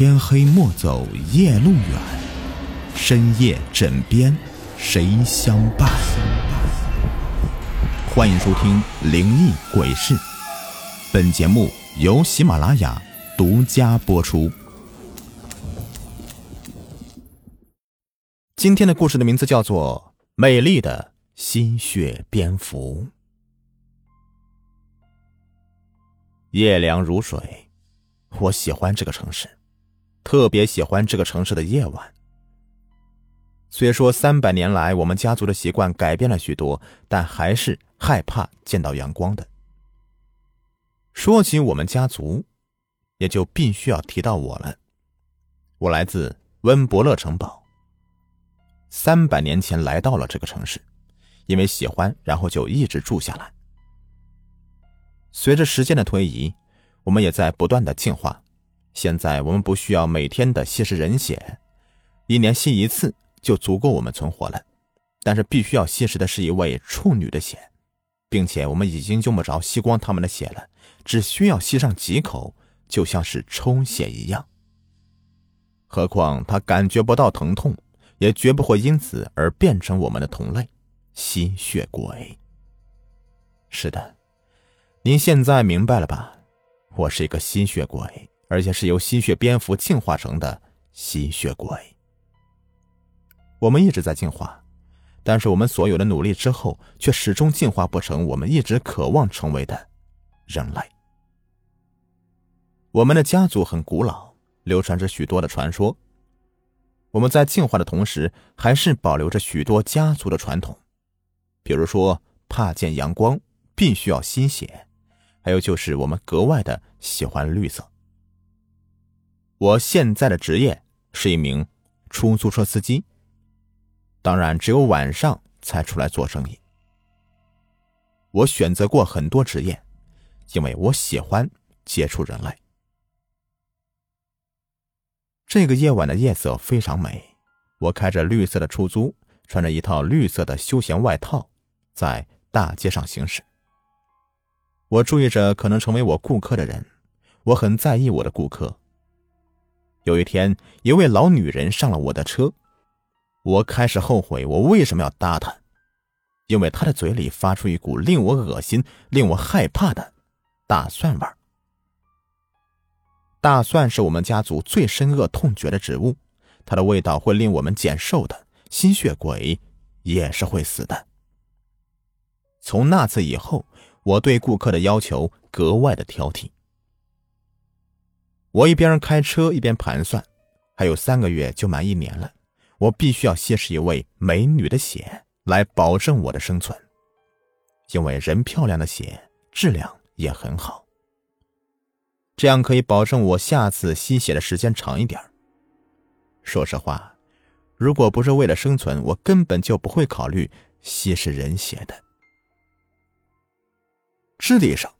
天黑莫走夜路远，深夜枕边谁相伴？欢迎收听《灵异鬼事》，本节目由喜马拉雅独家播出。今天的故事的名字叫做《美丽的吸血蝙蝠》。夜凉如水，我喜欢这个城市。特别喜欢这个城市的夜晚。虽说三百年来我们家族的习惯改变了许多，但还是害怕见到阳光的。说起我们家族，也就必须要提到我了。我来自温伯勒城堡，三百年前来到了这个城市，因为喜欢，然后就一直住下来。随着时间的推移，我们也在不断的进化。现在我们不需要每天的吸食人血，一年吸一次就足够我们存活了。但是必须要吸食的是一位处女的血，并且我们已经用不着吸光他们的血了，只需要吸上几口，就像是抽血一样。何况他感觉不到疼痛，也绝不会因此而变成我们的同类——吸血鬼。是的，您现在明白了吧？我是一个吸血鬼。而且是由吸血蝙蝠进化成的吸血鬼。我们一直在进化，但是我们所有的努力之后，却始终进化不成我们一直渴望成为的人类。我们的家族很古老，流传着许多的传说。我们在进化的同时，还是保留着许多家族的传统，比如说怕见阳光，必须要吸血，还有就是我们格外的喜欢绿色。我现在的职业是一名出租车司机，当然只有晚上才出来做生意。我选择过很多职业，因为我喜欢接触人类。这个夜晚的夜色非常美，我开着绿色的出租，穿着一套绿色的休闲外套，在大街上行驶。我注意着可能成为我顾客的人，我很在意我的顾客。有一天，一位老女人上了我的车，我开始后悔我为什么要搭她，因为她的嘴里发出一股令我恶心、令我害怕的大蒜味儿。大蒜是我们家族最深恶痛绝的植物，它的味道会令我们减寿的，吸血鬼也是会死的。从那次以后，我对顾客的要求格外的挑剔。我一边开车一边盘算，还有三个月就满一年了，我必须要吸食一位美女的血来保证我的生存，因为人漂亮的血质量也很好，这样可以保证我下次吸血的时间长一点。说实话，如果不是为了生存，我根本就不会考虑吸食人血的。智力上，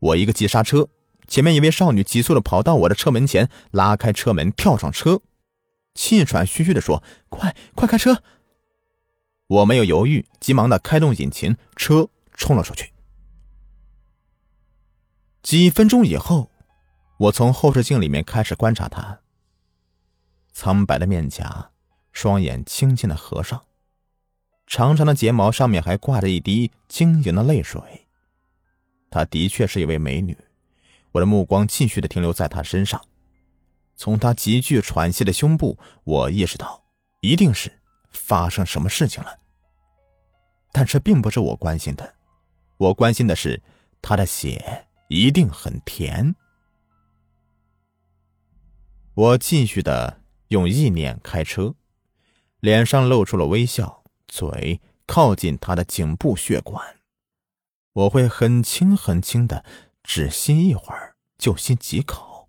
我一个急刹车。前面一位少女急速的跑到我的车门前，拉开车门，跳上车，气喘吁吁的说：“快快开车！”我没有犹豫，急忙的开动引擎，车冲了出去。几分钟以后，我从后视镜里面开始观察她。苍白的面颊，双眼轻轻的合上，长长的睫毛上面还挂着一滴晶莹的泪水。她的确是一位美女。我的目光继续的停留在他身上，从他急剧喘息的胸部，我意识到一定是发生什么事情了。但这并不是我关心的，我关心的是他的血一定很甜。我继续的用意念开车，脸上露出了微笑，嘴靠近他的颈部血管，我会很轻很轻的。只吸一会儿，就吸几口，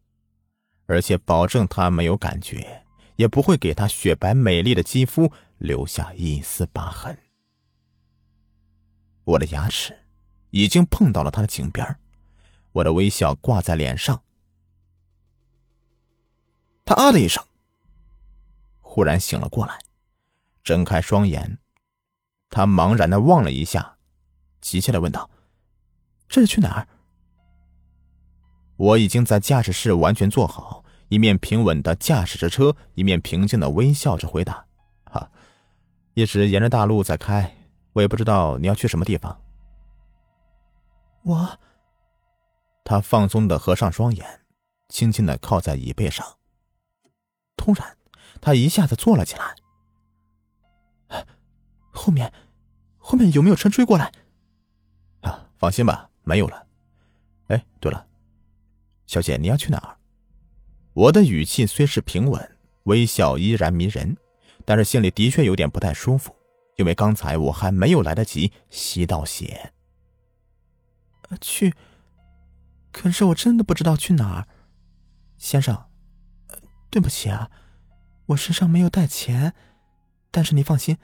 而且保证他没有感觉，也不会给他雪白美丽的肌肤留下一丝疤痕。我的牙齿已经碰到了他的颈边，我的微笑挂在脸上。他啊的一声，忽然醒了过来，睁开双眼，他茫然的望了一下，急切的问道：“这是去哪儿？”我已经在驾驶室完全坐好，一面平稳的驾驶着车，一面平静的微笑着回答：“哈，一直沿着大路在开，我也不知道你要去什么地方。”我。他放松的合上双眼，轻轻的靠在椅背上。突然，他一下子坐了起来。后面，后面有没有车追过来？啊，放心吧，没有了。哎，对了，小姐，你要去哪儿？我的语气虽是平稳，微笑依然迷人，但是心里的确有点不太舒服，因为刚才我还没有来得及吸到血。去，可是我真的不知道去哪儿，先生，对不起啊，我身上没有带钱，但是你放心，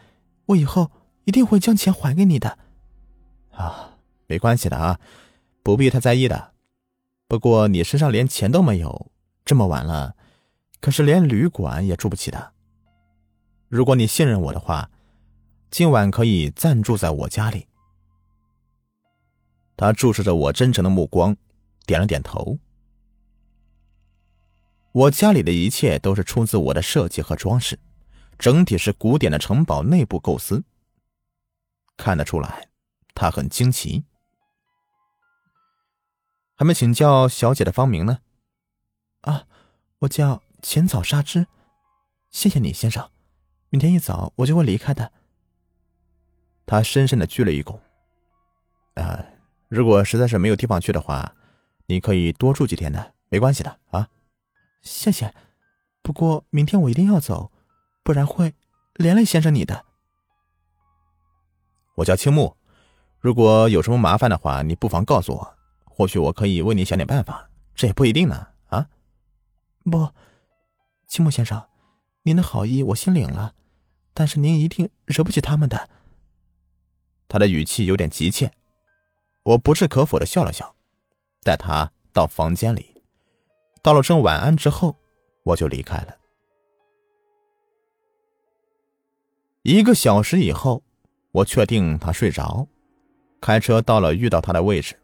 我以后一定会将钱还给你的。啊，没关系的啊，不必太在意的。不过你身上连钱都没有。这么晚了，可是连旅馆也住不起的。如果你信任我的话，今晚可以暂住在我家里。他注视着我真诚的目光，点了点头。我家里的一切都是出自我的设计和装饰，整体是古典的城堡内部构思。看得出来，他很惊奇。还没请教小姐的芳名呢。啊，我叫浅草纱织，谢谢你，先生。明天一早我就会离开的。他深深的鞠了一躬。啊，如果实在是没有地方去的话，你可以多住几天的，没关系的啊。谢谢，不过明天我一定要走，不然会连累先生你的。我叫青木，如果有什么麻烦的话，你不妨告诉我，或许我可以为你想点办法，这也不一定呢。啊不，青木先生，您的好意我心领了，但是您一定惹不起他们的。他的语气有点急切，我不置可否的笑了笑，带他到房间里，道了声晚安之后，我就离开了。一个小时以后，我确定他睡着，开车到了遇到他的位置，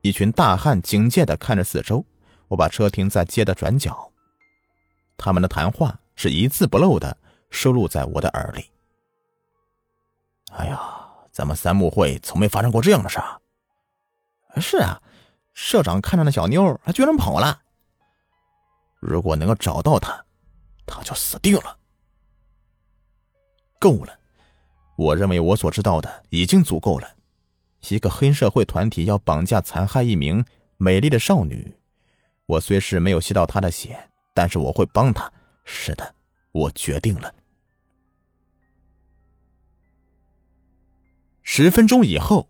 一群大汉警戒的看着四周，我把车停在街的转角。他们的谈话是一字不漏的收录在我的耳里。哎呀，咱们三木会从没发生过这样的事。是啊，社长看着那小妞，还居然跑了。如果能够找到他，他就死定了。够了，我认为我所知道的已经足够了。一个黑社会团体要绑架残害一名美丽的少女，我虽是没有吸到她的血。但是我会帮他。是的，我决定了。十分钟以后，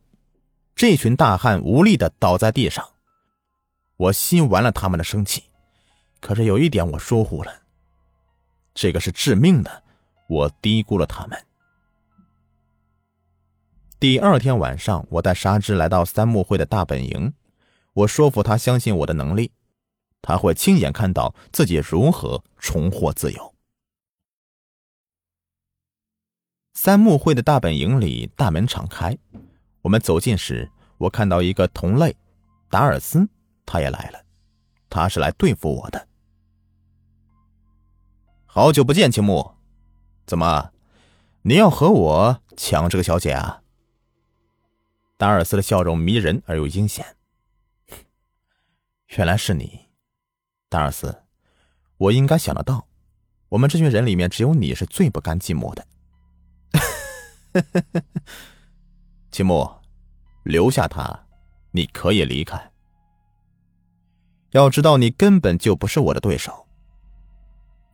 这群大汉无力的倒在地上。我吸完了他们的生气，可是有一点我疏忽了，这个是致命的，我低估了他们。第二天晚上，我带沙织来到三木会的大本营，我说服他相信我的能力。他会亲眼看到自己如何重获自由。三木会的大本营里，大门敞开。我们走近时，我看到一个同类，达尔斯，他也来了。他是来对付我的。好久不见，青木，怎么，你要和我抢这个小姐啊？达尔斯的笑容迷人而又阴险。原来是你。达尔斯，我应该想得到，我们这群人里面只有你是最不甘寂寞的。秦牧，留下他，你可以离开。要知道，你根本就不是我的对手。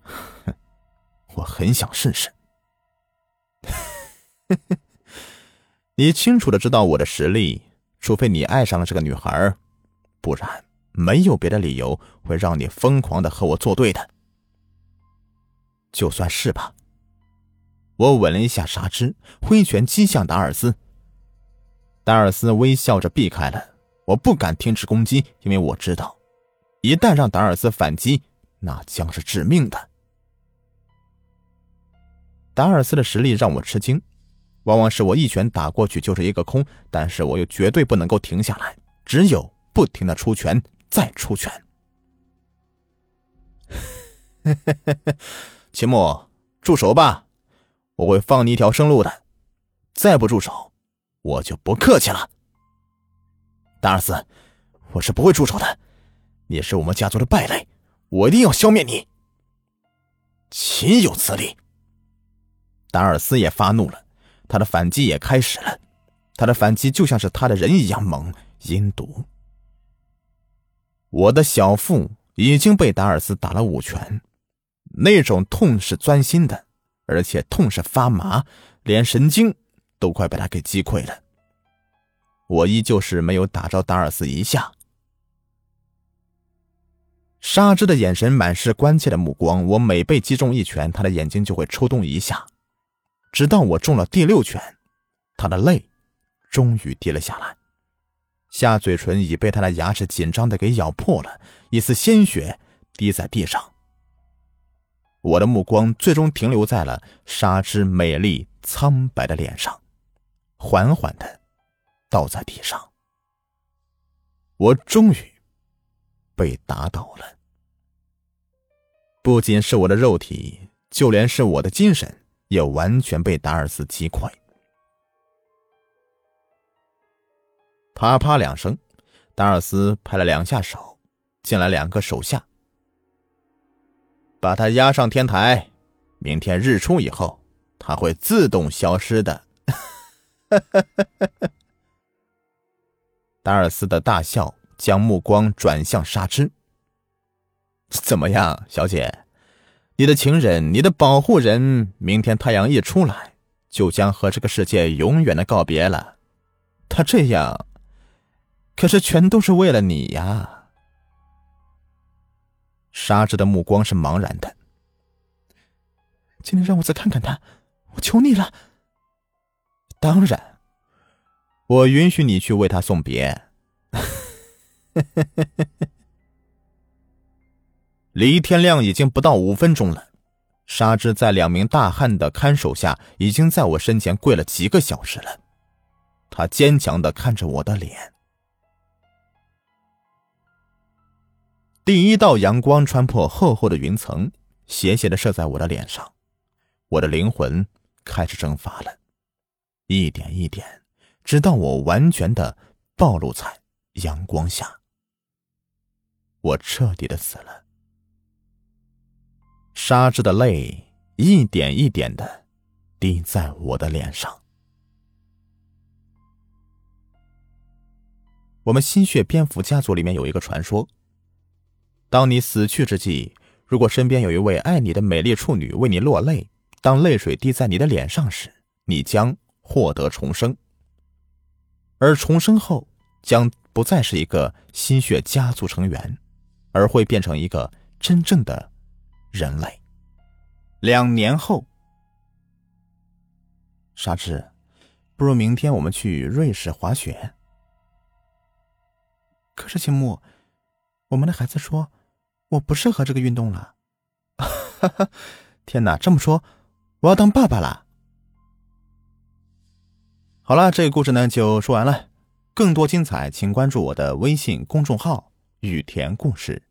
我很想试试。你清楚的知道我的实力，除非你爱上了这个女孩，不然。没有别的理由会让你疯狂的和我作对的，就算是吧。我吻了一下沙织，挥拳击向达尔斯。达尔斯微笑着避开了。我不敢停止攻击，因为我知道，一旦让达尔斯反击，那将是致命的。达尔斯的实力让我吃惊，往往是我一拳打过去就是一个空，但是我又绝对不能够停下来，只有不停的出拳。再出拳，秦牧，住手吧！我会放你一条生路的。再不住手，我就不客气了。达尔斯，我是不会住手的。你是我们家族的败类，我一定要消灭你。岂有此理！达尔斯也发怒了，他的反击也开始了。他的反击就像是他的人一样猛、阴毒。我的小腹已经被达尔斯打了五拳，那种痛是钻心的，而且痛是发麻，连神经都快被他给击溃了。我依旧是没有打着达尔斯一下。沙之的眼神满是关切的目光，我每被击中一拳，他的眼睛就会抽动一下，直到我中了第六拳，他的泪终于滴了下来。下嘴唇已被他的牙齿紧张的给咬破了，一丝鲜血滴在地上。我的目光最终停留在了沙之美丽苍白的脸上，缓缓的倒在地上。我终于被打倒了，不仅是我的肉体，就连是我的精神也完全被达尔斯击溃。啪啪两声，达尔斯拍了两下手，进来两个手下，把他押上天台。明天日出以后，他会自动消失的。达尔斯的大笑，将目光转向沙之。怎么样，小姐？你的情人，你的保护人，明天太阳一出来，就将和这个世界永远的告别了。他这样。可是，全都是为了你呀！沙之的目光是茫然的。今天让我再看看他，我求你了。当然，我允许你去为他送别。离天亮已经不到五分钟了，沙之在两名大汉的看守下，已经在我身前跪了几个小时了。他坚强的看着我的脸。第一道阳光穿破厚厚的云层，斜斜的射在我的脸上，我的灵魂开始蒸发了，一点一点，直到我完全的暴露在阳光下，我彻底的死了。沙之的泪一点一点的滴在我的脸上。我们心血蝙蝠家族里面有一个传说。当你死去之际，如果身边有一位爱你的美丽处女为你落泪，当泪水滴在你的脸上时，你将获得重生。而重生后，将不再是一个心血家族成员，而会变成一个真正的人类。两年后，沙之，不如明天我们去瑞士滑雪。可是秦牧，我们的孩子说。我不适合这个运动了，哈哈！天哪，这么说，我要当爸爸了。好了，这个故事呢就说完了。更多精彩，请关注我的微信公众号“雨田故事”。